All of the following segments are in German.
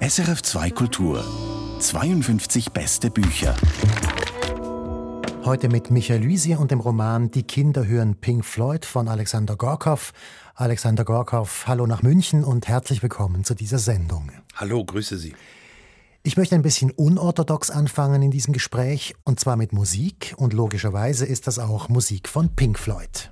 SRF 2 Kultur 52 beste Bücher. Heute mit Michael Luisier und dem Roman Die Kinder hören Pink Floyd von Alexander Gorkow. Alexander Gorkow, hallo nach München und herzlich willkommen zu dieser Sendung. Hallo, grüße Sie. Ich möchte ein bisschen unorthodox anfangen in diesem Gespräch, und zwar mit Musik, und logischerweise ist das auch Musik von Pink Floyd.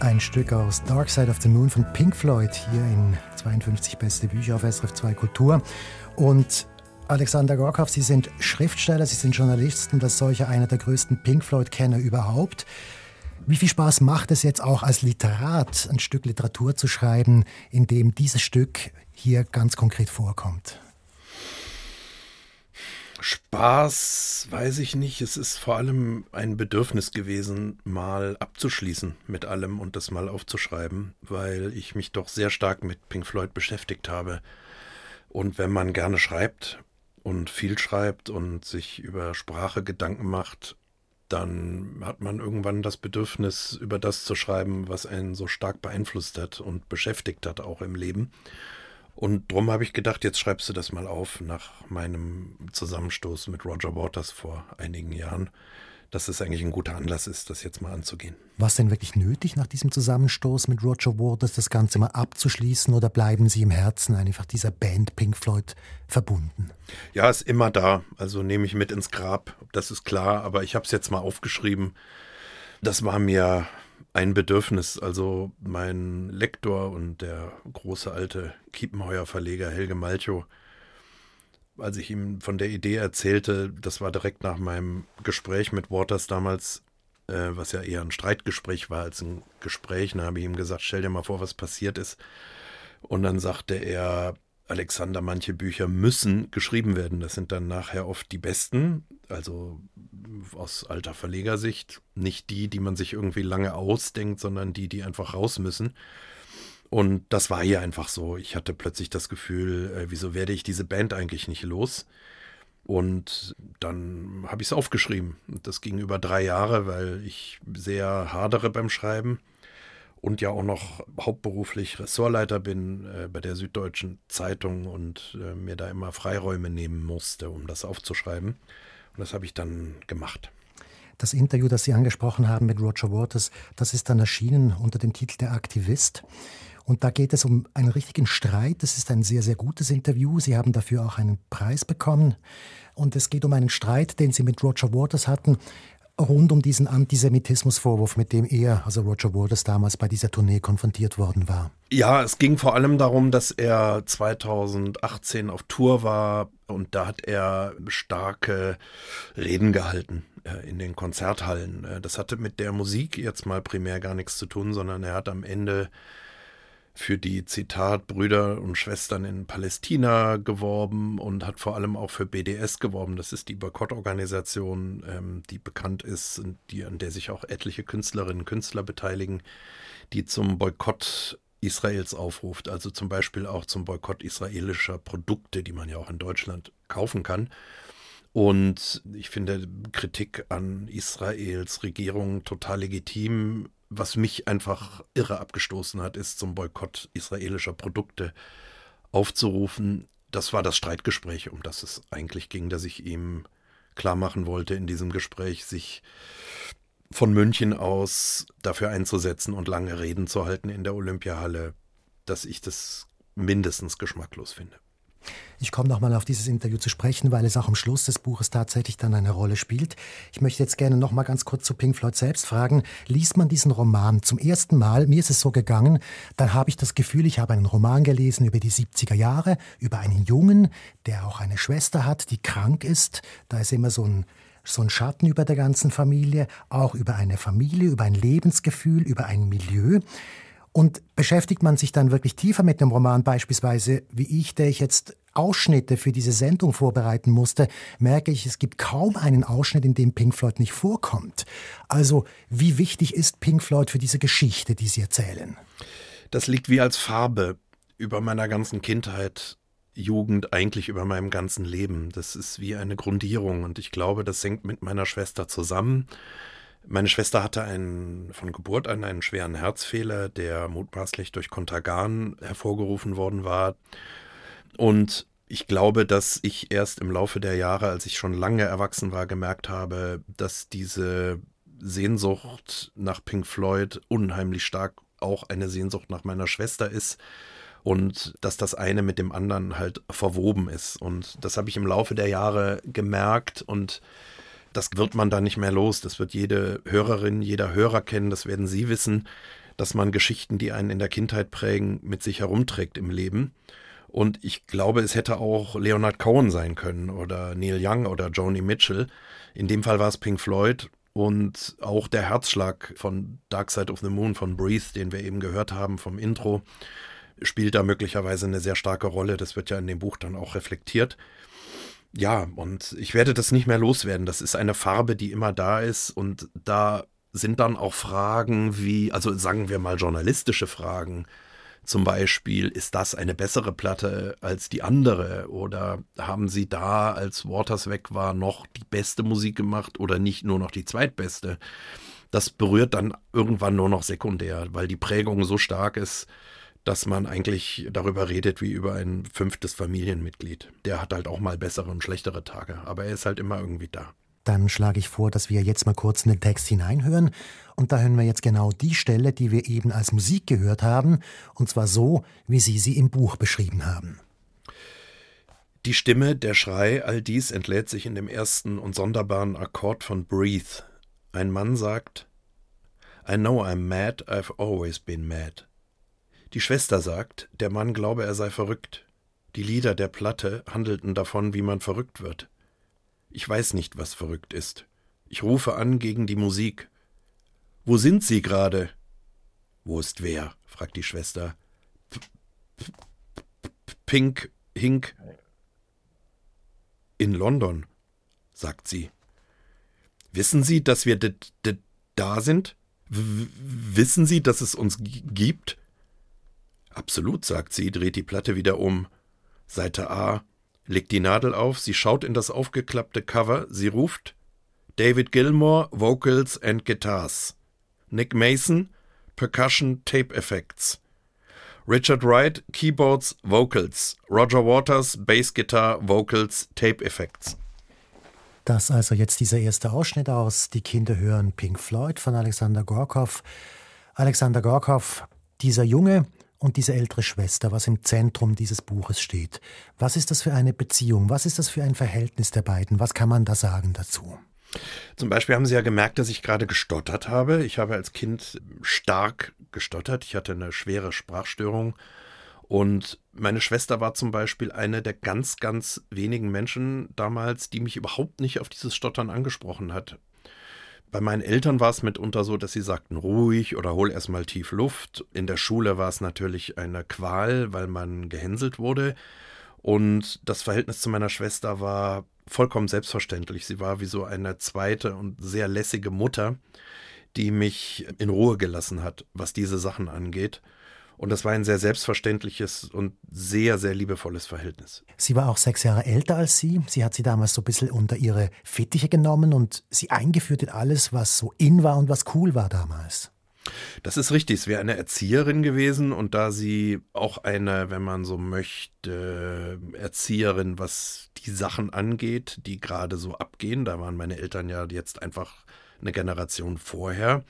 Ein Stück aus Dark Side of the Moon von Pink Floyd hier in 52 beste Bücher auf SRF 2 Kultur. Und Alexander Gorkow, Sie sind Schriftsteller, Sie sind Journalist und als solcher einer der größten Pink Floyd-Kenner überhaupt. Wie viel Spaß macht es jetzt auch als Literat, ein Stück Literatur zu schreiben, in dem dieses Stück hier ganz konkret vorkommt? Spaß weiß ich nicht. Es ist vor allem ein Bedürfnis gewesen, mal abzuschließen mit allem und das mal aufzuschreiben, weil ich mich doch sehr stark mit Pink Floyd beschäftigt habe. Und wenn man gerne schreibt und viel schreibt und sich über Sprache Gedanken macht, dann hat man irgendwann das Bedürfnis, über das zu schreiben, was einen so stark beeinflusst hat und beschäftigt hat, auch im Leben. Und drum habe ich gedacht, jetzt schreibst du das mal auf nach meinem Zusammenstoß mit Roger Waters vor einigen Jahren, dass es eigentlich ein guter Anlass ist, das jetzt mal anzugehen. War es denn wirklich nötig, nach diesem Zusammenstoß mit Roger Waters das Ganze mal abzuschließen oder bleiben Sie im Herzen einfach dieser Band Pink Floyd verbunden? Ja, ist immer da. Also nehme ich mit ins Grab, das ist klar, aber ich habe es jetzt mal aufgeschrieben. Das war mir ein Bedürfnis. Also mein Lektor und der große alte Kiepenheuer-Verleger Helge Malchow, als ich ihm von der Idee erzählte, das war direkt nach meinem Gespräch mit Waters damals, äh, was ja eher ein Streitgespräch war als ein Gespräch, dann habe ich ihm gesagt, stell dir mal vor, was passiert ist. Und dann sagte er, Alexander, manche Bücher müssen geschrieben werden. Das sind dann nachher oft die besten, also aus alter Verlegersicht. Nicht die, die man sich irgendwie lange ausdenkt, sondern die, die einfach raus müssen. Und das war hier einfach so. Ich hatte plötzlich das Gefühl, äh, wieso werde ich diese Band eigentlich nicht los? Und dann habe ich es aufgeschrieben. Das ging über drei Jahre, weil ich sehr hadere beim Schreiben und ja auch noch hauptberuflich Ressortleiter bin äh, bei der Süddeutschen Zeitung und äh, mir da immer Freiräume nehmen musste, um das aufzuschreiben. Und das habe ich dann gemacht. Das Interview, das Sie angesprochen haben mit Roger Waters, das ist dann erschienen unter dem Titel Der Aktivist. Und da geht es um einen richtigen Streit. Das ist ein sehr, sehr gutes Interview. Sie haben dafür auch einen Preis bekommen. Und es geht um einen Streit, den Sie mit Roger Waters hatten, rund um diesen Antisemitismusvorwurf, mit dem er, also Roger Waters, damals bei dieser Tournee konfrontiert worden war. Ja, es ging vor allem darum, dass er 2018 auf Tour war und da hat er starke Reden gehalten äh, in den Konzerthallen. Äh, das hatte mit der Musik jetzt mal primär gar nichts zu tun, sondern er hat am Ende für die Zitat Brüder und Schwestern in Palästina geworben und hat vor allem auch für BDS geworben. Das ist die Boykottorganisation, ähm, die bekannt ist und die, an der sich auch etliche Künstlerinnen und Künstler beteiligen, die zum Boykott Israels aufruft, also zum Beispiel auch zum Boykott israelischer Produkte, die man ja auch in Deutschland kaufen kann. Und ich finde Kritik an Israels Regierung total legitim was mich einfach irre abgestoßen hat, ist zum Boykott israelischer Produkte aufzurufen. Das war das Streitgespräch, um das es eigentlich ging, dass ich ihm klar machen wollte in diesem Gespräch, sich von München aus dafür einzusetzen und lange Reden zu halten in der Olympiahalle, dass ich das mindestens geschmacklos finde. Ich komme nochmal auf dieses Interview zu sprechen, weil es auch am Schluss des Buches tatsächlich dann eine Rolle spielt. Ich möchte jetzt gerne nochmal ganz kurz zu Pink Floyd selbst fragen. Liest man diesen Roman zum ersten Mal, mir ist es so gegangen, dann habe ich das Gefühl, ich habe einen Roman gelesen über die 70er Jahre, über einen Jungen, der auch eine Schwester hat, die krank ist. Da ist immer so ein so ein Schatten über der ganzen Familie, auch über eine Familie, über ein Lebensgefühl, über ein Milieu. Und beschäftigt man sich dann wirklich tiefer mit dem Roman, beispielsweise wie ich, der ich jetzt Ausschnitte für diese Sendung vorbereiten musste, merke ich, es gibt kaum einen Ausschnitt, in dem Pink Floyd nicht vorkommt. Also, wie wichtig ist Pink Floyd für diese Geschichte, die Sie erzählen? Das liegt wie als Farbe über meiner ganzen Kindheit, Jugend, eigentlich über meinem ganzen Leben. Das ist wie eine Grundierung und ich glaube, das hängt mit meiner Schwester zusammen. Meine Schwester hatte einen, von Geburt an einen schweren Herzfehler, der mutmaßlich durch Kontergan hervorgerufen worden war. Und ich glaube, dass ich erst im Laufe der Jahre, als ich schon lange erwachsen war, gemerkt habe, dass diese Sehnsucht nach Pink Floyd unheimlich stark auch eine Sehnsucht nach meiner Schwester ist und dass das eine mit dem anderen halt verwoben ist. Und das habe ich im Laufe der Jahre gemerkt und das wird man dann nicht mehr los. Das wird jede Hörerin, jeder Hörer kennen, das werden Sie wissen, dass man Geschichten, die einen in der Kindheit prägen, mit sich herumträgt im Leben. Und ich glaube, es hätte auch Leonard Cohen sein können oder Neil Young oder Joni Mitchell. In dem Fall war es Pink Floyd und auch der Herzschlag von Dark Side of the Moon von Breathe, den wir eben gehört haben vom Intro, spielt da möglicherweise eine sehr starke Rolle. Das wird ja in dem Buch dann auch reflektiert ja, und ich werde das nicht mehr loswerden. Das ist eine Farbe, die immer da ist und da sind dann auch Fragen wie, also sagen wir mal journalistische Fragen. Zum Beispiel, ist das eine bessere Platte als die andere? Oder haben Sie da, als Waters weg war, noch die beste Musik gemacht oder nicht nur noch die zweitbeste? Das berührt dann irgendwann nur noch sekundär, weil die Prägung so stark ist, dass man eigentlich darüber redet wie über ein fünftes Familienmitglied. Der hat halt auch mal bessere und schlechtere Tage, aber er ist halt immer irgendwie da. Dann schlage ich vor, dass wir jetzt mal kurz in den Text hineinhören. Und da hören wir jetzt genau die Stelle, die wir eben als Musik gehört haben, und zwar so, wie Sie sie im Buch beschrieben haben. Die Stimme, der Schrei, all dies entlädt sich in dem ersten und sonderbaren Akkord von Breathe. Ein Mann sagt, I know I'm mad, I've always been mad. Die Schwester sagt, der Mann glaube, er sei verrückt. Die Lieder der Platte handelten davon, wie man verrückt wird. Ich weiß nicht, was verrückt ist. Ich rufe an gegen die Musik. Wo sind Sie gerade? Wo ist wer? fragt die Schwester. P Pink, Hink. In London, sagt sie. Wissen Sie, dass wir da sind? W wissen Sie, dass es uns gibt? Absolut, sagt sie, dreht die Platte wieder um. Seite A. Legt die Nadel auf, sie schaut in das aufgeklappte Cover, sie ruft David Gilmore, Vocals and Guitars. Nick Mason, Percussion Tape Effects. Richard Wright, Keyboards, Vocals. Roger Waters, Bass Guitar, Vocals, Tape Effects. Das also jetzt dieser erste Ausschnitt aus Die Kinder hören Pink Floyd von Alexander Gorkov. Alexander Gorkov, dieser Junge, und diese ältere Schwester, was im Zentrum dieses Buches steht. Was ist das für eine Beziehung? Was ist das für ein Verhältnis der beiden? Was kann man da sagen dazu? Zum Beispiel haben Sie ja gemerkt, dass ich gerade gestottert habe. Ich habe als Kind stark gestottert. Ich hatte eine schwere Sprachstörung. Und meine Schwester war zum Beispiel eine der ganz, ganz wenigen Menschen damals, die mich überhaupt nicht auf dieses Stottern angesprochen hat. Bei meinen Eltern war es mitunter so, dass sie sagten ruhig oder hol erstmal tief Luft. In der Schule war es natürlich eine Qual, weil man gehänselt wurde. Und das Verhältnis zu meiner Schwester war vollkommen selbstverständlich. Sie war wie so eine zweite und sehr lässige Mutter, die mich in Ruhe gelassen hat, was diese Sachen angeht. Und das war ein sehr selbstverständliches und sehr, sehr liebevolles Verhältnis. Sie war auch sechs Jahre älter als Sie. Sie hat Sie damals so ein bisschen unter ihre Fittiche genommen und Sie eingeführt in alles, was so in war und was cool war damals. Das ist richtig. Es wäre eine Erzieherin gewesen und da sie auch eine, wenn man so möchte, Erzieherin, was die Sachen angeht, die gerade so abgehen, da waren meine Eltern ja jetzt einfach eine Generation vorher.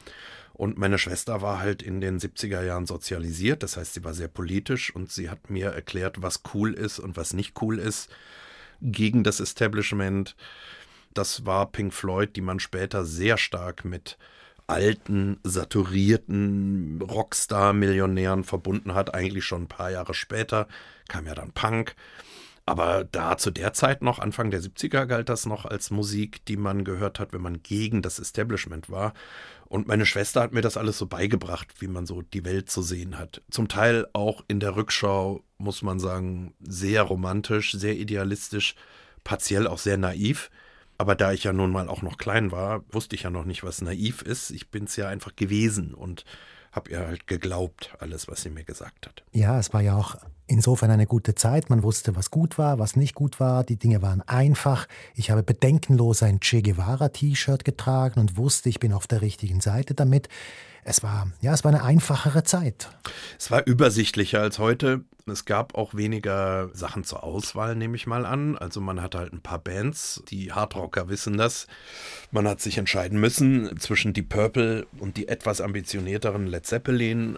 Und meine Schwester war halt in den 70er Jahren sozialisiert, das heißt, sie war sehr politisch und sie hat mir erklärt, was cool ist und was nicht cool ist gegen das Establishment. Das war Pink Floyd, die man später sehr stark mit alten, saturierten Rockstar-Millionären verbunden hat. Eigentlich schon ein paar Jahre später kam ja dann Punk. Aber da zu der Zeit noch, Anfang der 70er, galt das noch als Musik, die man gehört hat, wenn man gegen das Establishment war. Und meine Schwester hat mir das alles so beigebracht, wie man so die Welt zu sehen hat. Zum Teil auch in der Rückschau, muss man sagen, sehr romantisch, sehr idealistisch, partiell auch sehr naiv. Aber da ich ja nun mal auch noch klein war, wusste ich ja noch nicht, was naiv ist. Ich bin es ja einfach gewesen und habe ihr halt geglaubt, alles, was sie mir gesagt hat. Ja, es war ja auch insofern eine gute Zeit. Man wusste, was gut war, was nicht gut war. Die Dinge waren einfach. Ich habe bedenkenlos ein Che Guevara-T-Shirt getragen und wusste, ich bin auf der richtigen Seite damit. Es war, ja, es war eine einfachere Zeit. Es war übersichtlicher als heute. Es gab auch weniger Sachen zur Auswahl, nehme ich mal an. Also man hatte halt ein paar Bands, die Hardrocker wissen das. Man hat sich entscheiden müssen zwischen die Purple und die etwas ambitionierteren Led Zeppelin.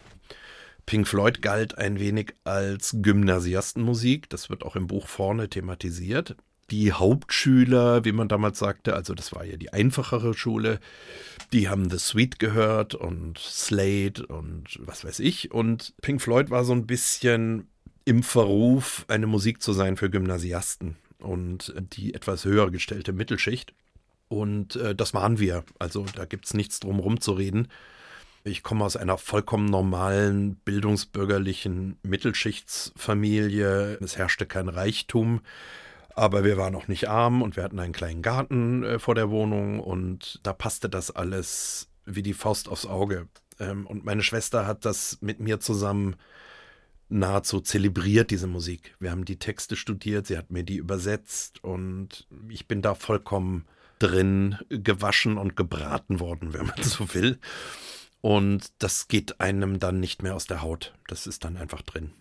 Pink Floyd galt ein wenig als Gymnasiastenmusik. Das wird auch im Buch vorne thematisiert die Hauptschüler, wie man damals sagte, also das war ja die einfachere Schule, die haben The Sweet gehört und Slade und was weiß ich. Und Pink Floyd war so ein bisschen im Verruf, eine Musik zu sein für Gymnasiasten und die etwas höher gestellte Mittelschicht. Und äh, das waren wir. Also da gibt es nichts drum rumzureden. Ich komme aus einer vollkommen normalen, bildungsbürgerlichen Mittelschichtsfamilie. Es herrschte kein Reichtum. Aber wir waren auch nicht arm und wir hatten einen kleinen Garten äh, vor der Wohnung und da passte das alles wie die Faust aufs Auge. Ähm, und meine Schwester hat das mit mir zusammen nahezu zelebriert, diese Musik. Wir haben die Texte studiert, sie hat mir die übersetzt und ich bin da vollkommen drin gewaschen und gebraten worden, wenn man so will. Und das geht einem dann nicht mehr aus der Haut. Das ist dann einfach drin.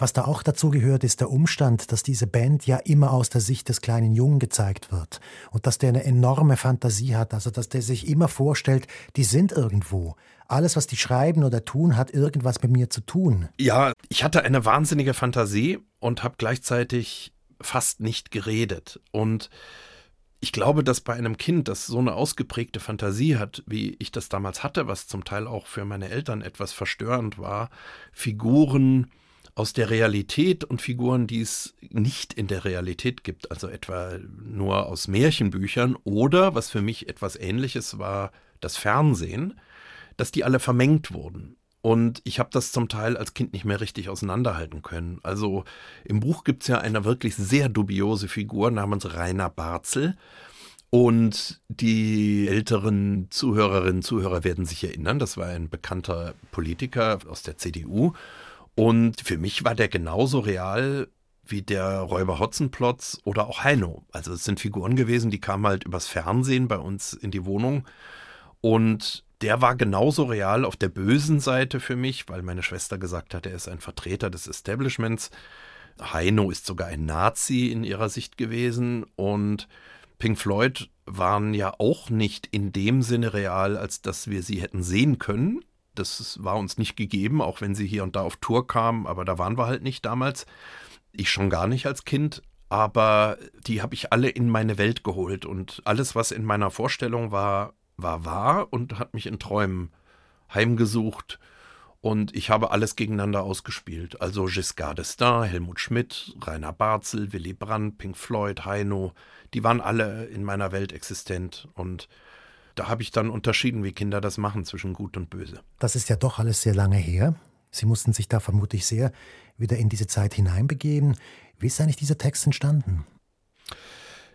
Was da auch dazu gehört, ist der Umstand, dass diese Band ja immer aus der Sicht des kleinen Jungen gezeigt wird und dass der eine enorme Fantasie hat, also dass der sich immer vorstellt, die sind irgendwo. Alles, was die schreiben oder tun, hat irgendwas mit mir zu tun. Ja, ich hatte eine wahnsinnige Fantasie und habe gleichzeitig fast nicht geredet. Und ich glaube, dass bei einem Kind, das so eine ausgeprägte Fantasie hat, wie ich das damals hatte, was zum Teil auch für meine Eltern etwas verstörend war, Figuren aus der Realität und Figuren, die es nicht in der Realität gibt, also etwa nur aus Märchenbüchern oder, was für mich etwas Ähnliches war, das Fernsehen, dass die alle vermengt wurden. Und ich habe das zum Teil als Kind nicht mehr richtig auseinanderhalten können. Also im Buch gibt es ja eine wirklich sehr dubiose Figur namens Rainer Barzel. Und die älteren Zuhörerinnen und Zuhörer werden sich erinnern, das war ein bekannter Politiker aus der CDU. Und für mich war der genauso real wie der Räuber Hotzenplotz oder auch Heino. Also es sind Figuren gewesen, die kamen halt übers Fernsehen bei uns in die Wohnung. Und der war genauso real auf der bösen Seite für mich, weil meine Schwester gesagt hat, er ist ein Vertreter des Establishments. Heino ist sogar ein Nazi in ihrer Sicht gewesen und Pink Floyd waren ja auch nicht in dem Sinne real, als dass wir sie hätten sehen können. Das war uns nicht gegeben, auch wenn sie hier und da auf Tour kamen, aber da waren wir halt nicht damals. Ich schon gar nicht als Kind, aber die habe ich alle in meine Welt geholt und alles, was in meiner Vorstellung war, war wahr und hat mich in Träumen heimgesucht und ich habe alles gegeneinander ausgespielt. Also Giscard d'Estaing, Helmut Schmidt, Rainer Barzel, Willy Brandt, Pink Floyd, Heino, die waren alle in meiner Welt existent und da habe ich dann unterschieden, wie Kinder das machen zwischen Gut und Böse. Das ist ja doch alles sehr lange her. Sie mussten sich da vermutlich sehr wieder in diese Zeit hineinbegeben. Wie ist eigentlich dieser Text entstanden?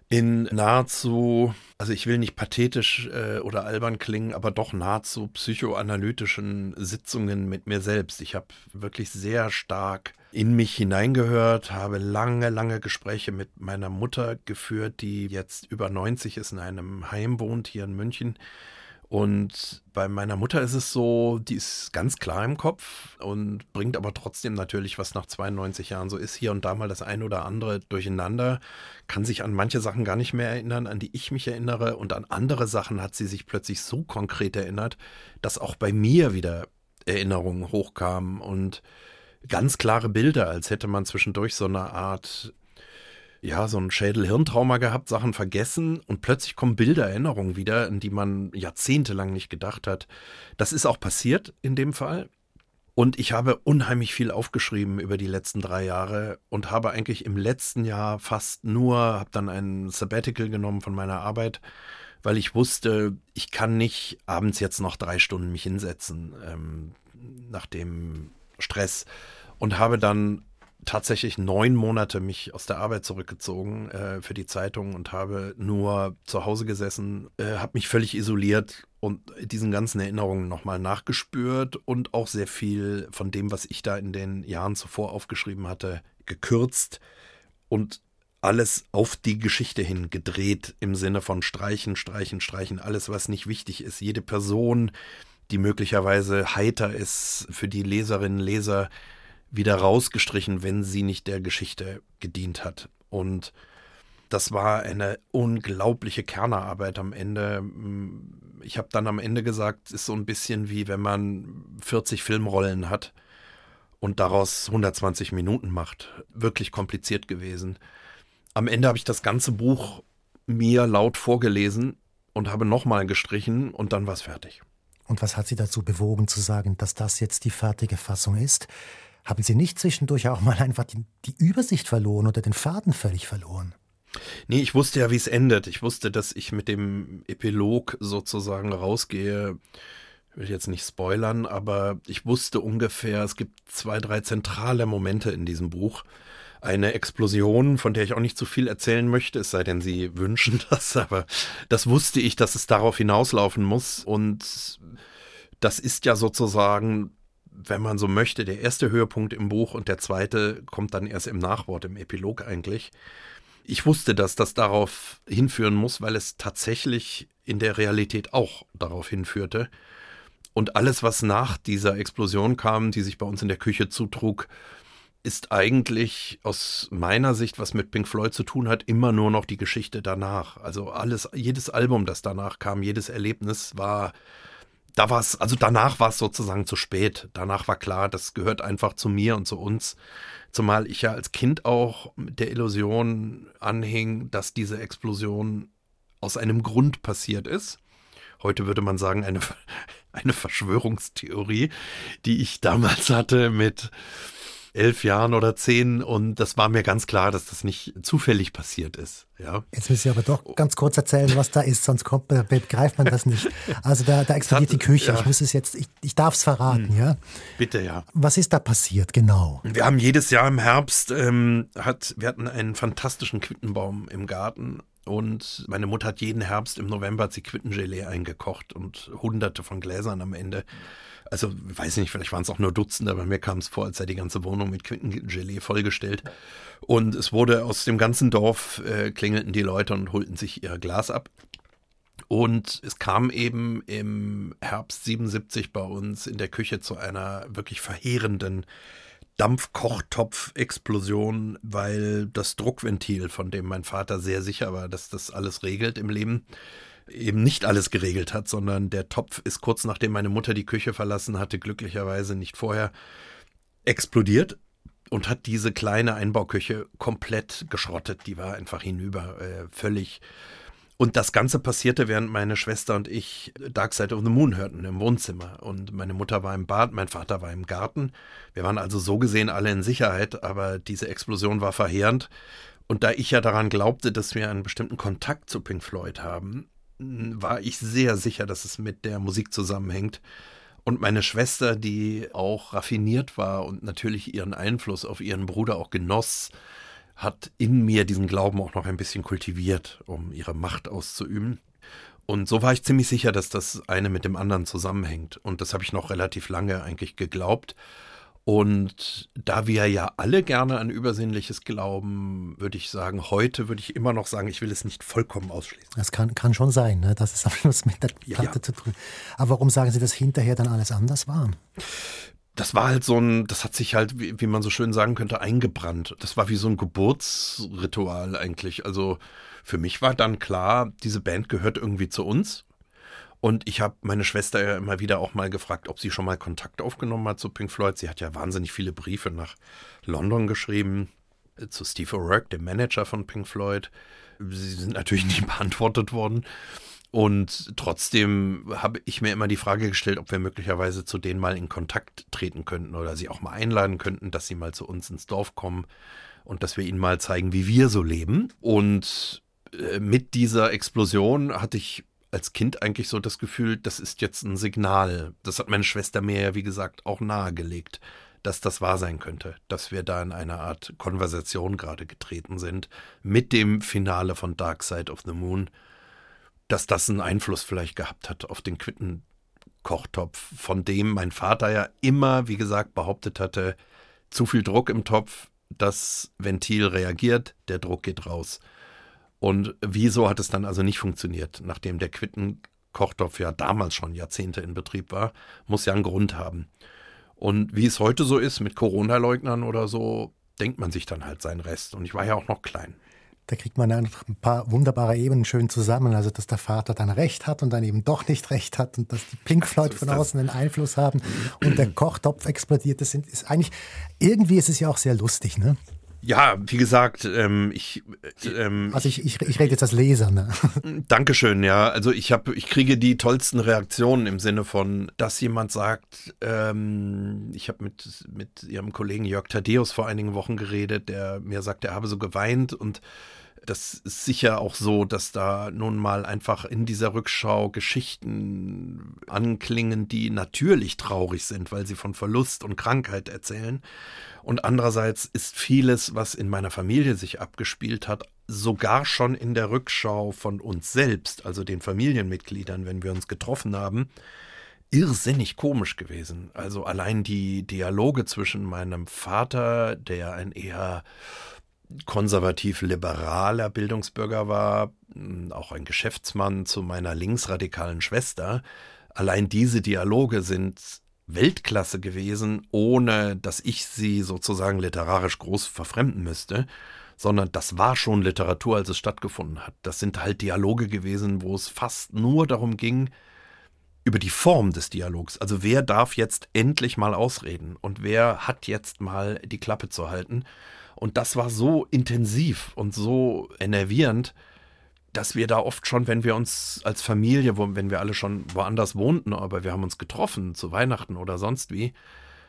In nahezu, also ich will nicht pathetisch äh, oder albern klingen, aber doch nahezu psychoanalytischen Sitzungen mit mir selbst. Ich habe wirklich sehr stark in mich hineingehört, habe lange, lange Gespräche mit meiner Mutter geführt, die jetzt über 90 ist, in einem Heim wohnt hier in München Und bei meiner Mutter ist es so, die ist ganz klar im Kopf und bringt aber trotzdem natürlich, was nach 92 Jahren so ist, hier und da mal das ein oder andere durcheinander, kann sich an manche Sachen gar nicht mehr erinnern, an die ich mich erinnere. Und an andere Sachen hat sie sich plötzlich so konkret erinnert, dass auch bei mir wieder Erinnerungen hochkamen und ganz klare Bilder, als hätte man zwischendurch so eine Art ja, so ein Schädel-Hirntrauma gehabt, Sachen vergessen und plötzlich kommen Bilder, Erinnerungen wieder, an die man jahrzehntelang nicht gedacht hat. Das ist auch passiert in dem Fall. Und ich habe unheimlich viel aufgeschrieben über die letzten drei Jahre und habe eigentlich im letzten Jahr fast nur, habe dann ein Sabbatical genommen von meiner Arbeit, weil ich wusste, ich kann nicht abends jetzt noch drei Stunden mich hinsetzen ähm, nach dem Stress und habe dann tatsächlich neun Monate mich aus der Arbeit zurückgezogen äh, für die Zeitung und habe nur zu Hause gesessen, äh, habe mich völlig isoliert und diesen ganzen Erinnerungen nochmal nachgespürt und auch sehr viel von dem, was ich da in den Jahren zuvor aufgeschrieben hatte, gekürzt und alles auf die Geschichte hin gedreht im Sinne von streichen, streichen, streichen, alles, was nicht wichtig ist, jede Person, die möglicherweise heiter ist für die Leserinnen, Leser, wieder rausgestrichen, wenn sie nicht der Geschichte gedient hat. Und das war eine unglaubliche Kernerarbeit am Ende. Ich habe dann am Ende gesagt, es ist so ein bisschen wie wenn man 40 Filmrollen hat und daraus 120 Minuten macht. Wirklich kompliziert gewesen. Am Ende habe ich das ganze Buch mir laut vorgelesen und habe nochmal gestrichen und dann war es fertig. Und was hat Sie dazu bewogen zu sagen, dass das jetzt die fertige Fassung ist? Haben Sie nicht zwischendurch auch mal einfach die, die Übersicht verloren oder den Faden völlig verloren? Nee, ich wusste ja, wie es endet. Ich wusste, dass ich mit dem Epilog sozusagen rausgehe. Ich will jetzt nicht spoilern, aber ich wusste ungefähr, es gibt zwei, drei zentrale Momente in diesem Buch. Eine Explosion, von der ich auch nicht zu viel erzählen möchte, es sei denn, Sie wünschen das, aber das wusste ich, dass es darauf hinauslaufen muss. Und das ist ja sozusagen wenn man so möchte, der erste Höhepunkt im Buch und der zweite kommt dann erst im Nachwort, im Epilog eigentlich. Ich wusste, dass das darauf hinführen muss, weil es tatsächlich in der Realität auch darauf hinführte. Und alles, was nach dieser Explosion kam, die sich bei uns in der Küche zutrug, ist eigentlich aus meiner Sicht, was mit Pink Floyd zu tun hat, immer nur noch die Geschichte danach. Also alles, jedes Album, das danach kam, jedes Erlebnis war da war es, also danach war es sozusagen zu spät. Danach war klar, das gehört einfach zu mir und zu uns. Zumal ich ja als Kind auch mit der Illusion anhing, dass diese Explosion aus einem Grund passiert ist. Heute würde man sagen, eine, eine Verschwörungstheorie, die ich damals hatte mit elf Jahren oder zehn und das war mir ganz klar, dass das nicht zufällig passiert ist. Ja. Jetzt müssen Sie aber doch ganz kurz erzählen, was da ist, sonst kommt, begreift man das nicht. Also da, da explodiert die Küche. Ja. Ich muss es jetzt, ich, ich darf es verraten, hm. ja. Bitte, ja. Was ist da passiert, genau? Wir haben jedes Jahr im Herbst, ähm, hat, wir hatten einen fantastischen Quittenbaum im Garten und meine Mutter hat jeden Herbst im November hat sie Quittengelee eingekocht und hunderte von Gläsern am Ende. Also, weiß nicht, vielleicht waren es auch nur Dutzende, aber mir kam es vor, als sei die ganze Wohnung mit Quintengelee vollgestellt. Und es wurde aus dem ganzen Dorf, äh, klingelten die Leute und holten sich ihr Glas ab. Und es kam eben im Herbst 77 bei uns in der Küche zu einer wirklich verheerenden Dampfkochtopf-Explosion, weil das Druckventil, von dem mein Vater sehr sicher war, dass das alles regelt im Leben, eben nicht alles geregelt hat, sondern der Topf ist kurz nachdem meine Mutter die Küche verlassen hatte, glücklicherweise nicht vorher, explodiert und hat diese kleine Einbauküche komplett geschrottet. Die war einfach hinüber, äh, völlig. Und das Ganze passierte, während meine Schwester und ich Dark Side of the Moon hörten im Wohnzimmer. Und meine Mutter war im Bad, mein Vater war im Garten. Wir waren also so gesehen alle in Sicherheit, aber diese Explosion war verheerend. Und da ich ja daran glaubte, dass wir einen bestimmten Kontakt zu Pink Floyd haben, war ich sehr sicher, dass es mit der Musik zusammenhängt. Und meine Schwester, die auch raffiniert war und natürlich ihren Einfluss auf ihren Bruder auch genoss, hat in mir diesen Glauben auch noch ein bisschen kultiviert, um ihre Macht auszuüben. Und so war ich ziemlich sicher, dass das eine mit dem anderen zusammenhängt. Und das habe ich noch relativ lange eigentlich geglaubt. Und da wir ja alle gerne an Übersinnliches glauben, würde ich sagen, heute würde ich immer noch sagen, ich will es nicht vollkommen ausschließen. Das kann, kann schon sein, ne? das ist am Schluss mit der Platte ja. zu tun. Aber warum sagen Sie, dass hinterher dann alles anders war? Das war halt so ein, das hat sich halt, wie, wie man so schön sagen könnte, eingebrannt. Das war wie so ein Geburtsritual eigentlich. Also für mich war dann klar, diese Band gehört irgendwie zu uns. Und ich habe meine Schwester ja immer wieder auch mal gefragt, ob sie schon mal Kontakt aufgenommen hat zu Pink Floyd. Sie hat ja wahnsinnig viele Briefe nach London geschrieben, äh, zu Steve O'Rourke, dem Manager von Pink Floyd. Sie sind natürlich nie beantwortet worden. Und trotzdem habe ich mir immer die Frage gestellt, ob wir möglicherweise zu denen mal in Kontakt treten könnten oder sie auch mal einladen könnten, dass sie mal zu uns ins Dorf kommen und dass wir ihnen mal zeigen, wie wir so leben. Und äh, mit dieser Explosion hatte ich als Kind eigentlich so das Gefühl, das ist jetzt ein Signal. Das hat meine Schwester mir ja, wie gesagt, auch nahegelegt, dass das wahr sein könnte, dass wir da in eine Art Konversation gerade getreten sind mit dem Finale von Dark Side of the Moon, dass das einen Einfluss vielleicht gehabt hat auf den Quittenkochtopf, von dem mein Vater ja immer, wie gesagt, behauptet hatte, zu viel Druck im Topf, das Ventil reagiert, der Druck geht raus. Und wieso hat es dann also nicht funktioniert, nachdem der Quittenkochtopf ja damals schon Jahrzehnte in Betrieb war, muss ja einen Grund haben. Und wie es heute so ist mit Corona-Leugnern oder so, denkt man sich dann halt seinen Rest. Und ich war ja auch noch klein. Da kriegt man einfach ein paar wunderbare Ebenen schön zusammen. Also, dass der Vater dann recht hat und dann eben doch nicht recht hat und dass die Pink Floyd so von außen einen Einfluss haben und der Kochtopf explodiert. Das sind, ist eigentlich, irgendwie ist es ja auch sehr lustig, ne? Ja, wie gesagt, ähm, ich. Ähm, also ich, ich, ich rede jetzt als Leser. Ne? Dankeschön, ja. Also ich habe, ich kriege die tollsten Reaktionen im Sinne von, dass jemand sagt, ähm, ich habe mit mit ihrem Kollegen Jörg Thaddeus vor einigen Wochen geredet, der mir sagt, er habe so geweint und das ist sicher auch so, dass da nun mal einfach in dieser Rückschau Geschichten anklingen, die natürlich traurig sind, weil sie von Verlust und Krankheit erzählen. Und andererseits ist vieles, was in meiner Familie sich abgespielt hat, sogar schon in der Rückschau von uns selbst, also den Familienmitgliedern, wenn wir uns getroffen haben, irrsinnig komisch gewesen. Also allein die Dialoge zwischen meinem Vater, der ein eher konservativ-liberaler Bildungsbürger war, auch ein Geschäftsmann zu meiner linksradikalen Schwester. Allein diese Dialoge sind Weltklasse gewesen, ohne dass ich sie sozusagen literarisch groß verfremden müsste, sondern das war schon Literatur, als es stattgefunden hat. Das sind halt Dialoge gewesen, wo es fast nur darum ging, über die Form des Dialogs. Also wer darf jetzt endlich mal ausreden und wer hat jetzt mal die Klappe zu halten. Und das war so intensiv und so enervierend, dass wir da oft schon, wenn wir uns als Familie, wenn wir alle schon woanders wohnten, aber wir haben uns getroffen zu Weihnachten oder sonst wie,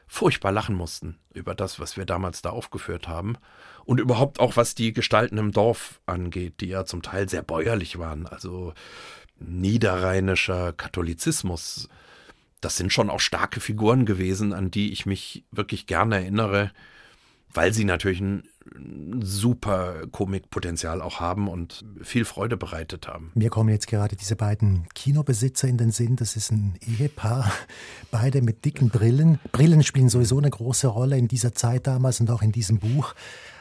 furchtbar lachen mussten über das, was wir damals da aufgeführt haben. Und überhaupt auch, was die Gestalten im Dorf angeht, die ja zum Teil sehr bäuerlich waren, also niederrheinischer Katholizismus. Das sind schon auch starke Figuren gewesen, an die ich mich wirklich gerne erinnere, weil sie natürlich ein super Komikpotenzial auch haben und viel Freude bereitet haben. Mir kommen jetzt gerade diese beiden Kinobesitzer in den Sinn. Das ist ein Ehepaar, beide mit dicken Brillen. Brillen spielen sowieso eine große Rolle in dieser Zeit damals und auch in diesem Buch.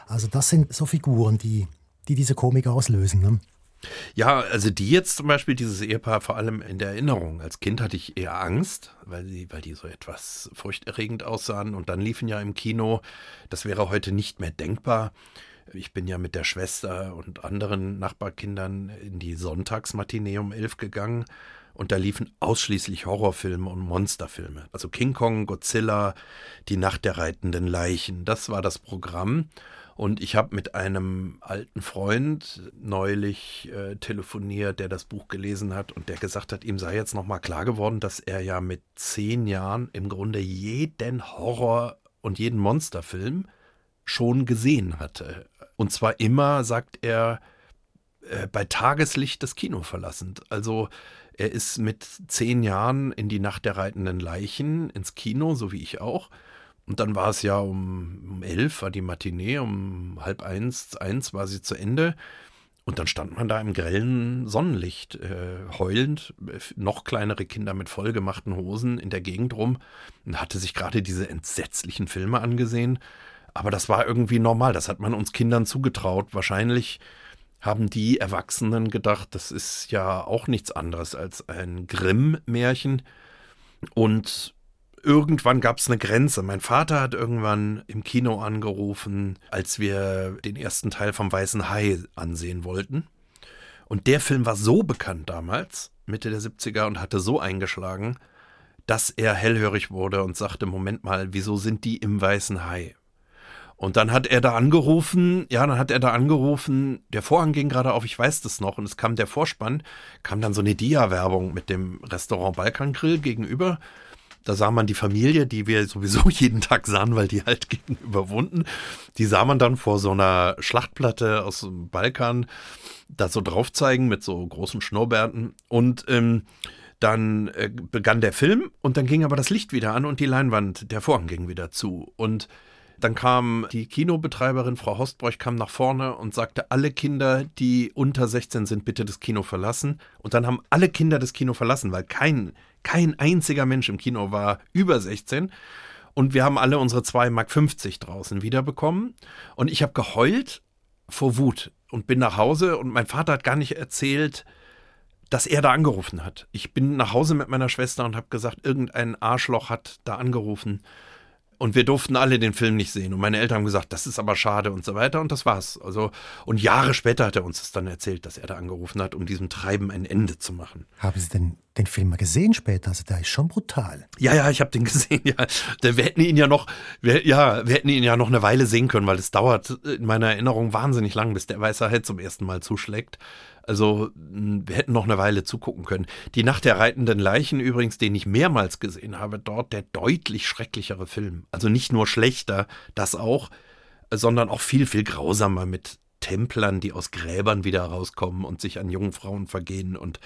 Also das sind so Figuren, die, die diese Komik auslösen. Ne? Ja, also die jetzt zum Beispiel, dieses Ehepaar vor allem in der Erinnerung. Als Kind hatte ich eher Angst, weil, sie, weil die so etwas furchterregend aussahen. Und dann liefen ja im Kino, das wäre heute nicht mehr denkbar. Ich bin ja mit der Schwester und anderen Nachbarkindern in die Sonntagsmatinee um elf gegangen. Und da liefen ausschließlich Horrorfilme und Monsterfilme. Also King Kong, Godzilla, Die Nacht der reitenden Leichen. Das war das Programm. Und ich habe mit einem alten Freund neulich äh, telefoniert, der das Buch gelesen hat und der gesagt hat, ihm sei jetzt nochmal klar geworden, dass er ja mit zehn Jahren im Grunde jeden Horror und jeden Monsterfilm schon gesehen hatte. Und zwar immer, sagt er, äh, bei Tageslicht das Kino verlassend. Also er ist mit zehn Jahren in die Nacht der reitenden Leichen ins Kino, so wie ich auch. Und dann war es ja um, um elf, war die Matinee, um halb eins, eins war sie zu Ende. Und dann stand man da im grellen Sonnenlicht, äh, heulend, noch kleinere Kinder mit vollgemachten Hosen in der Gegend rum und hatte sich gerade diese entsetzlichen Filme angesehen. Aber das war irgendwie normal, das hat man uns Kindern zugetraut. Wahrscheinlich haben die Erwachsenen gedacht, das ist ja auch nichts anderes als ein Grimm-Märchen. Und irgendwann gab es eine Grenze. Mein Vater hat irgendwann im Kino angerufen, als wir den ersten Teil vom Weißen Hai ansehen wollten. Und der Film war so bekannt damals, Mitte der 70er, und hatte so eingeschlagen, dass er hellhörig wurde und sagte, Moment mal, wieso sind die im Weißen Hai? Und dann hat er da angerufen, ja, dann hat er da angerufen, der Vorhang ging gerade auf, ich weiß das noch, und es kam der Vorspann, kam dann so eine Dia-Werbung mit dem Restaurant Balkan Grill gegenüber. Da sah man die Familie, die wir sowieso jeden Tag sahen, weil die halt gegenüber wohnten. Die sah man dann vor so einer Schlachtplatte aus dem Balkan da so drauf zeigen mit so großen Schnurrbärten. Und ähm, dann äh, begann der Film und dann ging aber das Licht wieder an und die Leinwand, der Vorhang ging wieder zu. Und dann kam die Kinobetreiberin, Frau Hostbräuch, kam nach vorne und sagte, alle Kinder, die unter 16 sind, bitte das Kino verlassen. Und dann haben alle Kinder das Kino verlassen, weil kein, kein einziger Mensch im Kino war über 16. Und wir haben alle unsere 2,50 Mark draußen wiederbekommen. Und ich habe geheult vor Wut und bin nach Hause und mein Vater hat gar nicht erzählt, dass er da angerufen hat. Ich bin nach Hause mit meiner Schwester und habe gesagt, irgendein Arschloch hat da angerufen. Und wir durften alle den Film nicht sehen. Und meine Eltern haben gesagt, das ist aber schade und so weiter. Und das war's. Also, und Jahre später hat er uns das dann erzählt, dass er da angerufen hat, um diesem Treiben ein Ende zu machen. Haben Sie denn den Film mal gesehen später? Also der ist schon brutal. Ja, ja, ich habe den gesehen. Ja, wir hätten ihn ja noch, wir, ja, wir hätten ihn ja noch eine Weile sehen können, weil es dauert in meiner Erinnerung wahnsinnig lang, bis der Weiße Hai zum ersten Mal zuschlägt. Also wir hätten noch eine Weile zugucken können. Die Nacht der reitenden Leichen übrigens, den ich mehrmals gesehen habe, dort der deutlich schrecklichere Film. Also nicht nur schlechter, das auch, sondern auch viel, viel grausamer mit Templern, die aus Gräbern wieder rauskommen und sich an jungen Frauen vergehen und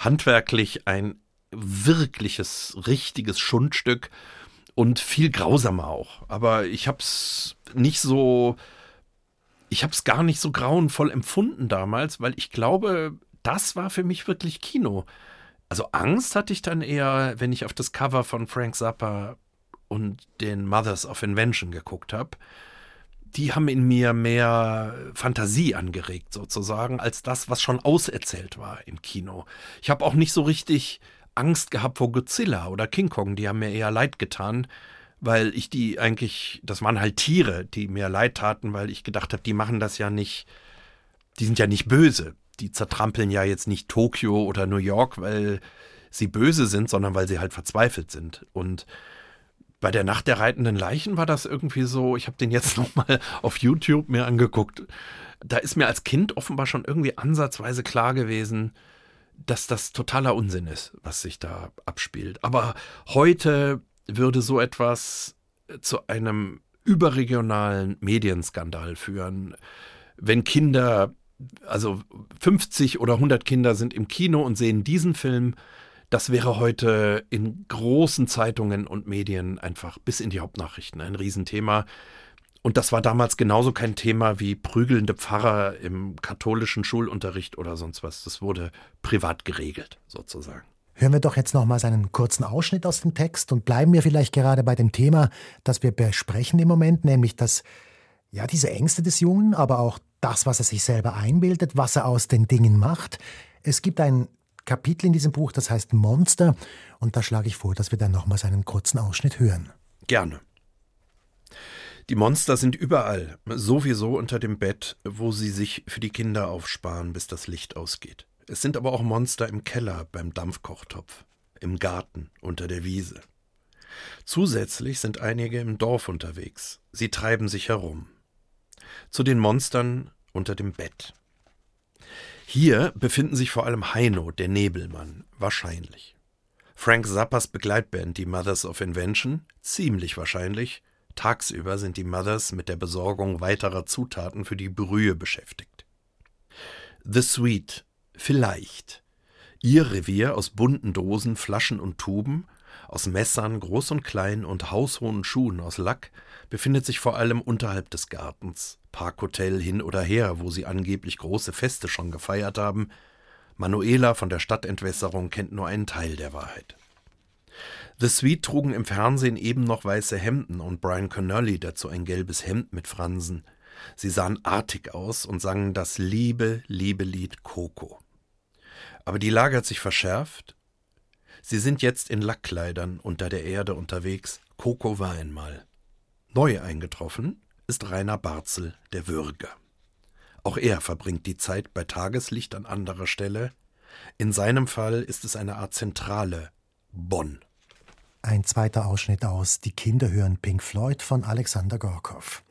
handwerklich ein wirkliches, richtiges Schundstück und viel grausamer auch. Aber ich habe es nicht so ich habe es gar nicht so grauenvoll empfunden damals, weil ich glaube, das war für mich wirklich Kino. Also Angst hatte ich dann eher, wenn ich auf das Cover von Frank Zappa und den Mothers of Invention geguckt habe. Die haben in mir mehr Fantasie angeregt, sozusagen, als das, was schon auserzählt war im Kino. Ich habe auch nicht so richtig Angst gehabt vor Godzilla oder King Kong, die haben mir eher leid getan weil ich die eigentlich, das waren halt Tiere, die mir leid taten, weil ich gedacht habe, die machen das ja nicht, die sind ja nicht böse. Die zertrampeln ja jetzt nicht Tokio oder New York, weil sie böse sind, sondern weil sie halt verzweifelt sind. Und bei der Nacht der reitenden Leichen war das irgendwie so, ich habe den jetzt nochmal auf YouTube mir angeguckt. Da ist mir als Kind offenbar schon irgendwie ansatzweise klar gewesen, dass das totaler Unsinn ist, was sich da abspielt. Aber heute würde so etwas zu einem überregionalen Medienskandal führen, wenn Kinder, also 50 oder 100 Kinder sind im Kino und sehen diesen Film, das wäre heute in großen Zeitungen und Medien einfach bis in die Hauptnachrichten ein Riesenthema. Und das war damals genauso kein Thema wie prügelnde Pfarrer im katholischen Schulunterricht oder sonst was. Das wurde privat geregelt, sozusagen. Hören wir doch jetzt noch mal seinen kurzen Ausschnitt aus dem Text und bleiben wir vielleicht gerade bei dem Thema, das wir besprechen im Moment, nämlich das ja, diese Ängste des Jungen, aber auch das, was er sich selber einbildet, was er aus den Dingen macht. Es gibt ein Kapitel in diesem Buch, das heißt Monster, und da schlage ich vor, dass wir dann nochmals einen kurzen Ausschnitt hören. Gerne. Die Monster sind überall, sowieso unter dem Bett, wo sie sich für die Kinder aufsparen, bis das Licht ausgeht. Es sind aber auch Monster im Keller beim Dampfkochtopf, im Garten, unter der Wiese. Zusätzlich sind einige im Dorf unterwegs. Sie treiben sich herum. Zu den Monstern unter dem Bett. Hier befinden sich vor allem Heino, der Nebelmann, wahrscheinlich. Frank Zappas Begleitband, die Mothers of Invention, ziemlich wahrscheinlich. Tagsüber sind die Mothers mit der Besorgung weiterer Zutaten für die Brühe beschäftigt. The Sweet Vielleicht. Ihr Revier aus bunten Dosen, Flaschen und Tuben aus Messern, groß und klein und haushohen Schuhen aus Lack, befindet sich vor allem unterhalb des Gartens. Parkhotel hin oder her, wo sie angeblich große Feste schon gefeiert haben. Manuela von der Stadtentwässerung kennt nur einen Teil der Wahrheit. The Sweet trugen im Fernsehen eben noch weiße Hemden und Brian Connolly dazu ein gelbes Hemd mit Fransen. Sie sahen artig aus und sangen das liebe, liebe Lied Coco. Aber die Lage hat sich verschärft. Sie sind jetzt in Lackkleidern unter der Erde unterwegs. Coco war einmal. Neu eingetroffen ist Rainer Barzel, der Würger. Auch er verbringt die Zeit bei Tageslicht an anderer Stelle. In seinem Fall ist es eine Art Zentrale Bonn. Ein zweiter Ausschnitt aus Die Kinder hören Pink Floyd von Alexander Gorkow.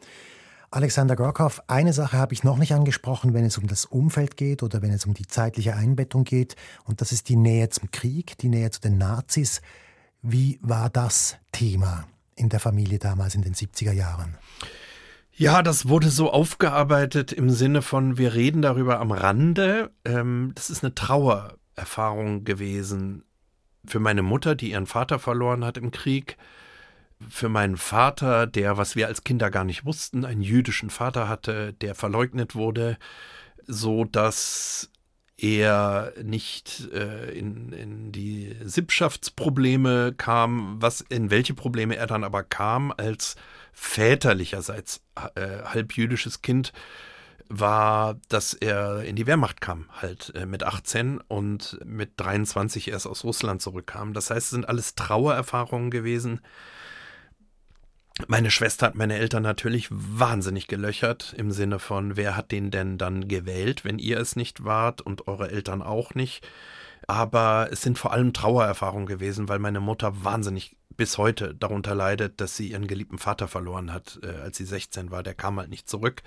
Alexander Gorkow, eine Sache habe ich noch nicht angesprochen, wenn es um das Umfeld geht oder wenn es um die zeitliche Einbettung geht, und das ist die Nähe zum Krieg, die Nähe zu den Nazis. Wie war das Thema in der Familie damals in den 70er Jahren? Ja, das wurde so aufgearbeitet im Sinne von, wir reden darüber am Rande. Ähm, das ist eine Trauererfahrung gewesen für meine Mutter, die ihren Vater verloren hat im Krieg für meinen Vater, der, was wir als Kinder gar nicht wussten, einen jüdischen Vater hatte, der verleugnet wurde, so dass er nicht äh, in, in die Sippschaftsprobleme kam, was in welche Probleme er dann aber kam als väterlicherseits äh, halbjüdisches Kind war, dass er in die Wehrmacht kam, halt äh, mit 18 und mit 23 erst aus Russland zurückkam. Das heißt, es sind alles Trauererfahrungen gewesen, meine Schwester hat meine Eltern natürlich wahnsinnig gelöchert im Sinne von, wer hat den denn dann gewählt, wenn ihr es nicht wart und eure Eltern auch nicht. Aber es sind vor allem Trauererfahrungen gewesen, weil meine Mutter wahnsinnig bis heute darunter leidet, dass sie ihren geliebten Vater verloren hat, äh, als sie 16 war. Der kam halt nicht zurück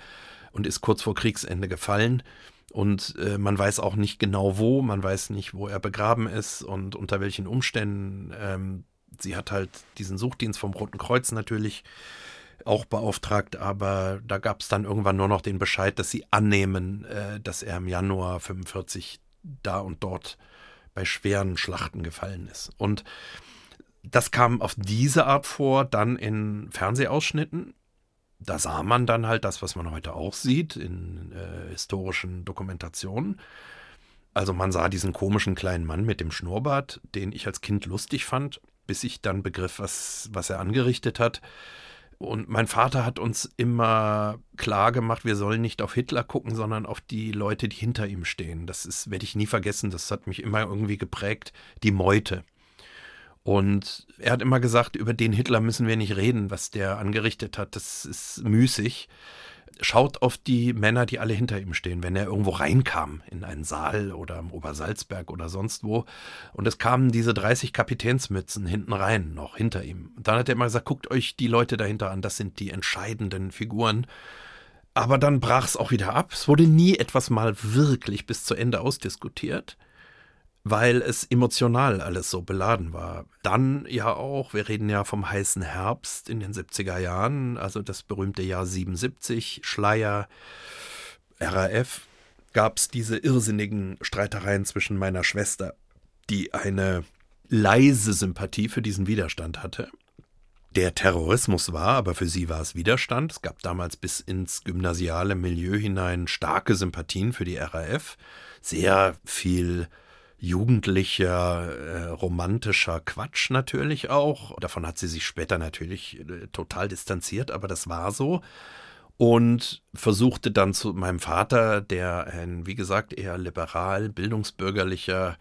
und ist kurz vor Kriegsende gefallen. Und äh, man weiß auch nicht genau wo, man weiß nicht, wo er begraben ist und unter welchen Umständen. Ähm, sie hat halt diesen Suchdienst vom Roten Kreuz natürlich auch beauftragt, aber da gab es dann irgendwann nur noch den Bescheid, dass sie annehmen, äh, dass er im Januar 45 da und dort bei schweren Schlachten gefallen ist. Und das kam auf diese Art vor, dann in Fernsehausschnitten. Da sah man dann halt das, was man heute auch sieht in äh, historischen Dokumentationen. Also man sah diesen komischen kleinen Mann mit dem Schnurrbart, den ich als Kind lustig fand bis ich dann begriff, was, was er angerichtet hat. Und mein Vater hat uns immer klar gemacht, wir sollen nicht auf Hitler gucken, sondern auf die Leute, die hinter ihm stehen. Das werde ich nie vergessen. Das hat mich immer irgendwie geprägt. Die Meute. Und er hat immer gesagt, über den Hitler müssen wir nicht reden, was der angerichtet hat. Das ist müßig schaut auf die Männer, die alle hinter ihm stehen, wenn er irgendwo reinkam in einen Saal oder im Obersalzberg oder sonst wo. Und es kamen diese 30 Kapitänsmützen hinten rein, noch hinter ihm. Und dann hat er immer gesagt, guckt euch die Leute dahinter an, das sind die entscheidenden Figuren. Aber dann brach es auch wieder ab. Es wurde nie etwas mal wirklich bis zu Ende ausdiskutiert weil es emotional alles so beladen war. Dann ja auch, wir reden ja vom heißen Herbst in den 70er Jahren, also das berühmte Jahr 77, Schleier, RAF, gab es diese irrsinnigen Streitereien zwischen meiner Schwester, die eine leise Sympathie für diesen Widerstand hatte. Der Terrorismus war, aber für sie war es Widerstand. Es gab damals bis ins gymnasiale Milieu hinein starke Sympathien für die RAF, sehr viel jugendlicher, äh, romantischer Quatsch natürlich auch. Davon hat sie sich später natürlich äh, total distanziert, aber das war so. Und versuchte dann zu meinem Vater, der ein, wie gesagt, eher liberal, bildungsbürgerlicher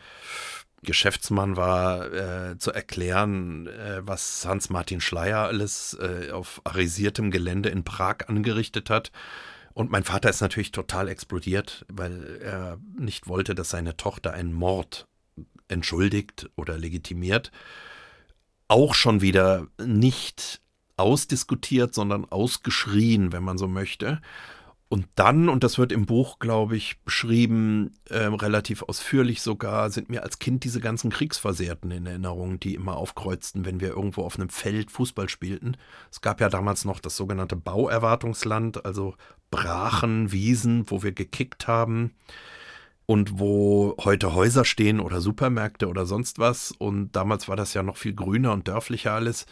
Geschäftsmann war, äh, zu erklären, äh, was Hans-Martin Schleier alles äh, auf arisiertem Gelände in Prag angerichtet hat und mein Vater ist natürlich total explodiert, weil er nicht wollte, dass seine Tochter einen Mord entschuldigt oder legitimiert. Auch schon wieder nicht ausdiskutiert, sondern ausgeschrien, wenn man so möchte. Und dann, und das wird im Buch, glaube ich, beschrieben, äh, relativ ausführlich sogar, sind mir als Kind diese ganzen Kriegsversehrten in Erinnerung, die immer aufkreuzten, wenn wir irgendwo auf einem Feld Fußball spielten. Es gab ja damals noch das sogenannte Bauerwartungsland, also Brachen, Wiesen, wo wir gekickt haben. und wo heute Häuser stehen oder Supermärkte oder sonst was. Und damals war das ja noch viel grüner und dörflicher alles.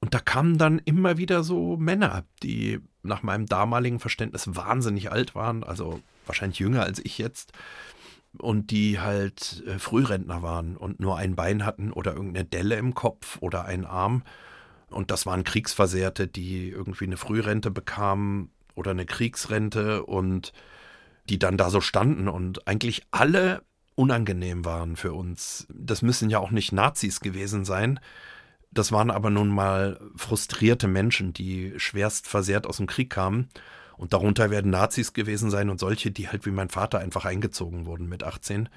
Und da kamen dann immer wieder so Männer, die nach meinem damaligen Verständnis wahnsinnig alt waren, also wahrscheinlich jünger als ich jetzt, und die halt äh, Frührentner waren und nur ein Bein hatten oder irgendeine Delle im Kopf oder einen Arm. Und das waren Kriegsversehrte, die irgendwie eine Frührente bekamen oder eine Kriegsrente und die dann da so standen und eigentlich alle unangenehm waren für uns. Das müssen ja auch nicht Nazis gewesen sein. Das waren aber nun mal frustrierte Menschen, die schwerst versehrt aus dem Krieg kamen. Und darunter werden Nazis gewesen sein und solche, die halt wie mein Vater einfach eingezogen wurden mit 18.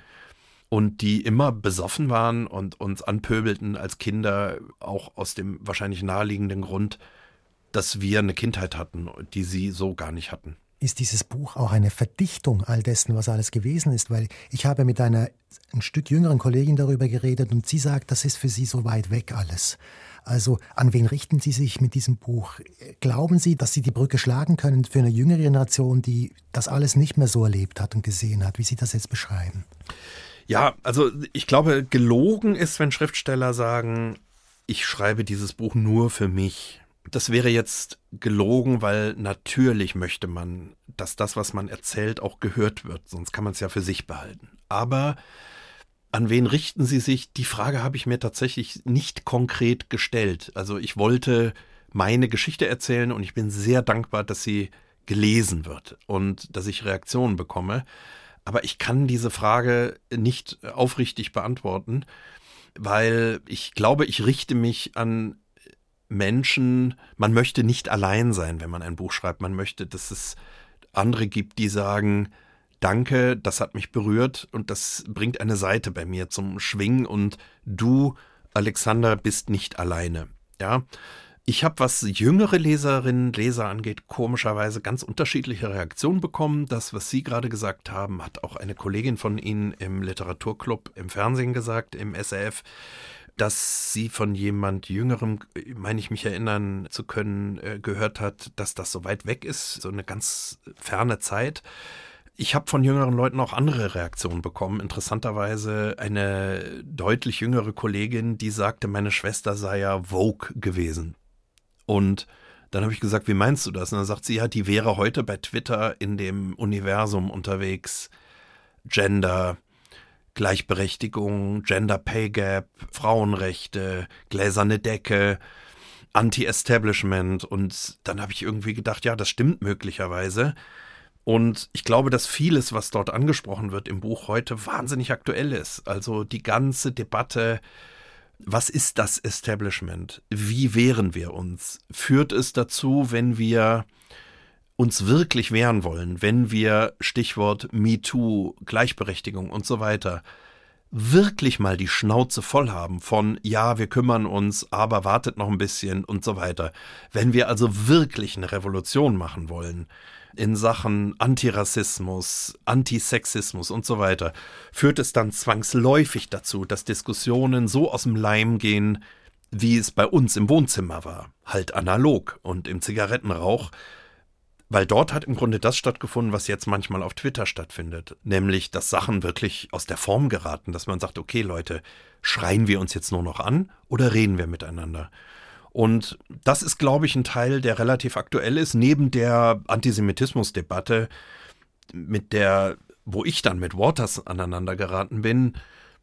Und die immer besoffen waren und uns anpöbelten als Kinder, auch aus dem wahrscheinlich naheliegenden Grund, dass wir eine Kindheit hatten, die sie so gar nicht hatten ist dieses Buch auch eine Verdichtung all dessen, was alles gewesen ist, weil ich habe mit einer ein Stück jüngeren Kollegin darüber geredet und sie sagt, das ist für sie so weit weg alles. Also an wen richten Sie sich mit diesem Buch? Glauben Sie, dass Sie die Brücke schlagen können für eine jüngere Generation, die das alles nicht mehr so erlebt hat und gesehen hat, wie Sie das jetzt beschreiben? Ja, also ich glaube, gelogen ist, wenn Schriftsteller sagen, ich schreibe dieses Buch nur für mich das wäre jetzt gelogen, weil natürlich möchte man, dass das, was man erzählt, auch gehört wird, sonst kann man es ja für sich behalten. Aber an wen richten Sie sich? Die Frage habe ich mir tatsächlich nicht konkret gestellt. Also ich wollte meine Geschichte erzählen und ich bin sehr dankbar, dass sie gelesen wird und dass ich Reaktionen bekomme. Aber ich kann diese Frage nicht aufrichtig beantworten, weil ich glaube, ich richte mich an Menschen, man möchte nicht allein sein, wenn man ein Buch schreibt. Man möchte, dass es andere gibt, die sagen, danke, das hat mich berührt und das bringt eine Seite bei mir zum Schwingen und du, Alexander, bist nicht alleine. Ja. Ich habe, was jüngere Leserinnen Leser angeht, komischerweise ganz unterschiedliche Reaktionen bekommen. Das, was Sie gerade gesagt haben, hat auch eine Kollegin von Ihnen im Literaturclub im Fernsehen gesagt, im SRF dass sie von jemand Jüngerem, meine ich mich erinnern zu können, äh, gehört hat, dass das so weit weg ist, so eine ganz ferne Zeit. Ich habe von jüngeren Leuten auch andere Reaktionen bekommen. Interessanterweise eine deutlich jüngere Kollegin, die sagte, meine Schwester sei ja Vogue gewesen. Und dann habe ich gesagt, wie meinst du das? Und dann sagt sie, ja, die wäre heute bei Twitter in dem Universum unterwegs. Gender, Gleichberechtigung, Gender Pay Gap, Frauenrechte, gläserne Decke, Anti-Establishment. Und dann habe ich irgendwie gedacht, ja, das stimmt möglicherweise. Und ich glaube, dass vieles, was dort angesprochen wird im Buch heute, wahnsinnig aktuell ist. Also die ganze Debatte, was ist das Establishment? Wie wehren wir uns? Führt es dazu, wenn wir uns wirklich wehren wollen, wenn wir Stichwort MeToo, Gleichberechtigung und so weiter wirklich mal die Schnauze voll haben von ja, wir kümmern uns, aber wartet noch ein bisschen und so weiter. Wenn wir also wirklich eine Revolution machen wollen in Sachen Antirassismus, Antisexismus und so weiter, führt es dann zwangsläufig dazu, dass Diskussionen so aus dem Leim gehen, wie es bei uns im Wohnzimmer war, halt analog und im Zigarettenrauch, weil dort hat im Grunde das stattgefunden, was jetzt manchmal auf Twitter stattfindet. Nämlich, dass Sachen wirklich aus der Form geraten, dass man sagt, okay Leute, schreien wir uns jetzt nur noch an oder reden wir miteinander? Und das ist, glaube ich, ein Teil, der relativ aktuell ist, neben der Antisemitismusdebatte, mit der, wo ich dann mit Waters aneinander geraten bin,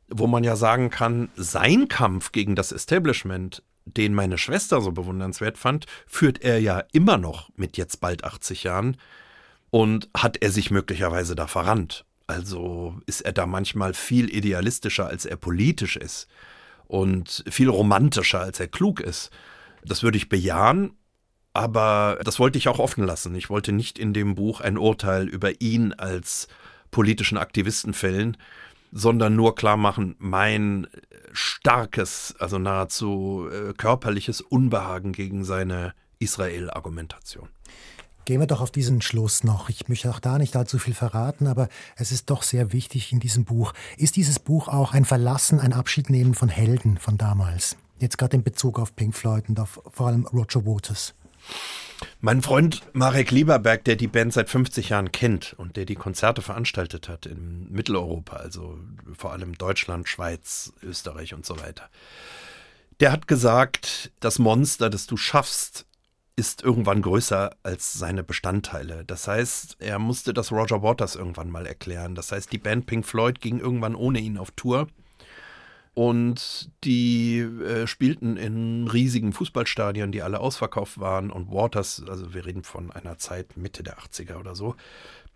wo man ja sagen kann, sein Kampf gegen das Establishment den meine Schwester so bewundernswert fand, führt er ja immer noch mit jetzt bald 80 Jahren und hat er sich möglicherweise da verrannt. Also ist er da manchmal viel idealistischer, als er politisch ist und viel romantischer, als er klug ist. Das würde ich bejahen, aber das wollte ich auch offen lassen. Ich wollte nicht in dem Buch ein Urteil über ihn als politischen Aktivisten fällen, sondern nur klar machen, mein starkes, also nahezu äh, körperliches Unbehagen gegen seine Israel-Argumentation. Gehen wir doch auf diesen Schluss noch. Ich möchte auch da nicht allzu viel verraten, aber es ist doch sehr wichtig in diesem Buch. Ist dieses Buch auch ein Verlassen, ein Abschiednehmen von Helden von damals? Jetzt gerade in Bezug auf Pink Floyd und auf vor allem Roger Waters. Mein Freund Marek Lieberberg, der die Band seit 50 Jahren kennt und der die Konzerte veranstaltet hat in Mitteleuropa, also vor allem Deutschland, Schweiz, Österreich und so weiter, der hat gesagt, das Monster, das du schaffst, ist irgendwann größer als seine Bestandteile. Das heißt, er musste das Roger Waters irgendwann mal erklären. Das heißt, die Band Pink Floyd ging irgendwann ohne ihn auf Tour und die äh, spielten in riesigen Fußballstadien, die alle ausverkauft waren. Und Waters, also wir reden von einer Zeit Mitte der 80er oder so,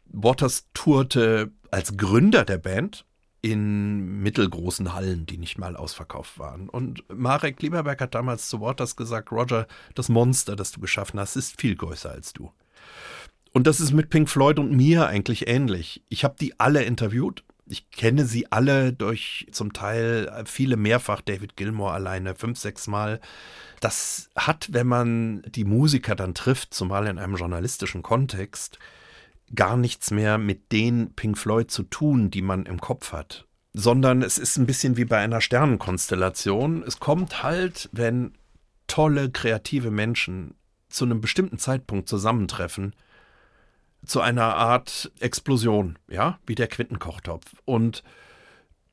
Waters tourte als Gründer der Band in mittelgroßen Hallen, die nicht mal ausverkauft waren. Und Marek Lieberberg hat damals zu Waters gesagt, Roger, das Monster, das du geschaffen hast, ist viel größer als du. Und das ist mit Pink Floyd und mir eigentlich ähnlich. Ich habe die alle interviewt ich kenne sie alle durch zum Teil viele mehrfach, David Gilmore alleine fünf, sechs Mal. Das hat, wenn man die Musiker dann trifft, zumal in einem journalistischen Kontext, gar nichts mehr mit den Pink Floyd zu tun, die man im Kopf hat. Sondern es ist ein bisschen wie bei einer Sternenkonstellation. Es kommt halt, wenn tolle, kreative Menschen zu einem bestimmten Zeitpunkt zusammentreffen, zu einer Art Explosion, ja, wie der Quintenkochtopf. Und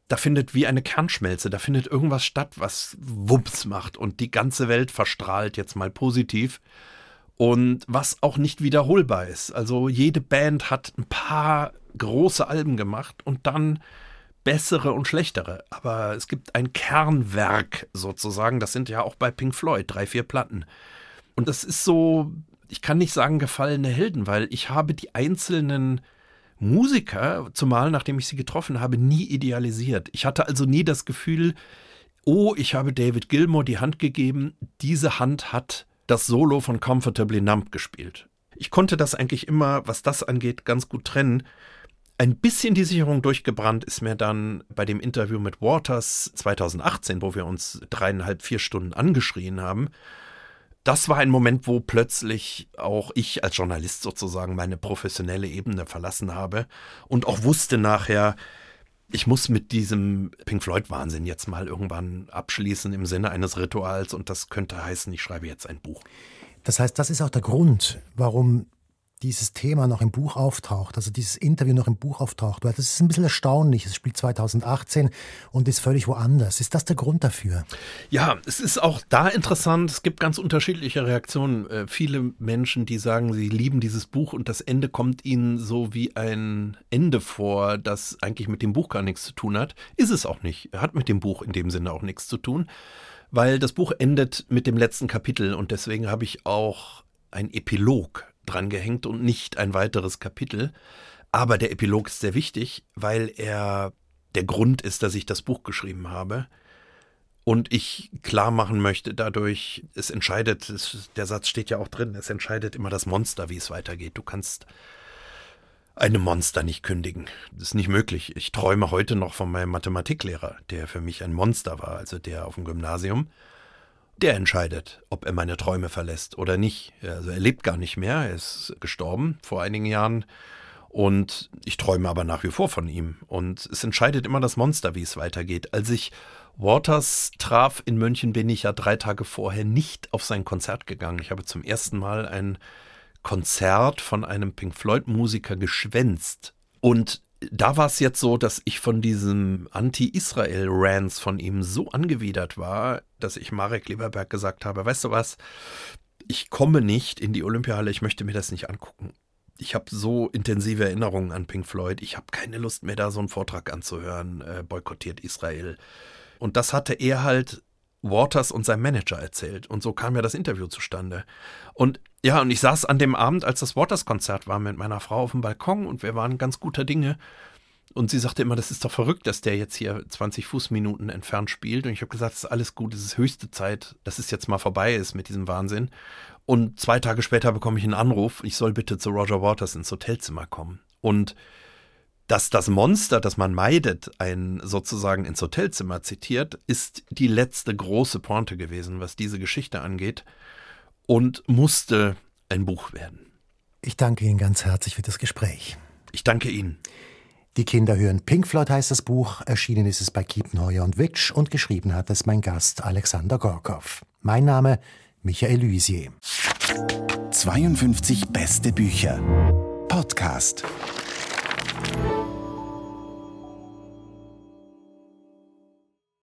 da findet wie eine Kernschmelze, da findet irgendwas statt, was Wumps macht und die ganze Welt verstrahlt jetzt mal positiv und was auch nicht wiederholbar ist. Also jede Band hat ein paar große Alben gemacht und dann bessere und schlechtere. Aber es gibt ein Kernwerk sozusagen, das sind ja auch bei Pink Floyd drei, vier Platten. Und das ist so ich kann nicht sagen gefallene Helden, weil ich habe die einzelnen Musiker, zumal nachdem ich sie getroffen habe, nie idealisiert. Ich hatte also nie das Gefühl, oh, ich habe David Gilmour die Hand gegeben, diese Hand hat das Solo von Comfortably Numb gespielt. Ich konnte das eigentlich immer, was das angeht, ganz gut trennen. Ein bisschen die Sicherung durchgebrannt ist mir dann bei dem Interview mit Waters 2018, wo wir uns dreieinhalb, vier Stunden angeschrien haben das war ein Moment, wo plötzlich auch ich als Journalist sozusagen meine professionelle Ebene verlassen habe und auch wusste nachher, ich muss mit diesem Pink Floyd-Wahnsinn jetzt mal irgendwann abschließen im Sinne eines Rituals und das könnte heißen, ich schreibe jetzt ein Buch. Das heißt, das ist auch der Grund, warum dieses Thema noch im Buch auftaucht, also dieses Interview noch im Buch auftaucht. Weil das ist ein bisschen erstaunlich. Es spielt 2018 und ist völlig woanders. Ist das der Grund dafür? Ja, es ist auch da interessant. Es gibt ganz unterschiedliche Reaktionen. Äh, viele Menschen, die sagen, sie lieben dieses Buch und das Ende kommt ihnen so wie ein Ende vor, das eigentlich mit dem Buch gar nichts zu tun hat. Ist es auch nicht. Hat mit dem Buch in dem Sinne auch nichts zu tun. Weil das Buch endet mit dem letzten Kapitel und deswegen habe ich auch ein Epilog drangehängt und nicht ein weiteres Kapitel. Aber der Epilog ist sehr wichtig, weil er der Grund ist, dass ich das Buch geschrieben habe. Und ich klar machen möchte, dadurch, es entscheidet, es, der Satz steht ja auch drin, es entscheidet immer das Monster, wie es weitergeht. Du kannst einem Monster nicht kündigen. Das ist nicht möglich. Ich träume heute noch von meinem Mathematiklehrer, der für mich ein Monster war, also der auf dem Gymnasium der entscheidet, ob er meine Träume verlässt oder nicht. Also er lebt gar nicht mehr, er ist gestorben vor einigen Jahren und ich träume aber nach wie vor von ihm. Und es entscheidet immer das Monster, wie es weitergeht. Als ich Waters traf in München, bin ich ja drei Tage vorher nicht auf sein Konzert gegangen. Ich habe zum ersten Mal ein Konzert von einem Pink Floyd-Musiker geschwänzt. Und da war es jetzt so, dass ich von diesem Anti-Israel-Rants von ihm so angewidert war, dass ich Marek Lieberberg gesagt habe, weißt du was, ich komme nicht in die Olympiahalle, ich möchte mir das nicht angucken. Ich habe so intensive Erinnerungen an Pink Floyd, ich habe keine Lust mehr, da so einen Vortrag anzuhören, äh, boykottiert Israel. Und das hatte er halt Waters und seinem Manager erzählt. Und so kam ja das Interview zustande. Und ja, und ich saß an dem Abend, als das Waters-Konzert war, mit meiner Frau auf dem Balkon und wir waren ganz guter Dinge. Und sie sagte immer, das ist doch verrückt, dass der jetzt hier 20 Fußminuten entfernt spielt. Und ich habe gesagt, es ist alles gut, es ist höchste Zeit, dass es jetzt mal vorbei ist mit diesem Wahnsinn. Und zwei Tage später bekomme ich einen Anruf, ich soll bitte zu Roger Waters ins Hotelzimmer kommen. Und dass das Monster, das man meidet, ein sozusagen ins Hotelzimmer zitiert, ist die letzte große Pointe gewesen, was diese Geschichte angeht und musste ein Buch werden. Ich danke Ihnen ganz herzlich für das Gespräch. Ich danke Ihnen. Die Kinder hören Pink Floyd heißt das Buch, erschienen ist es bei Kiepenheuer und Witsch und geschrieben hat es mein Gast Alexander Gorkow. Mein Name Michael Luisier. 52 beste Bücher. Podcast.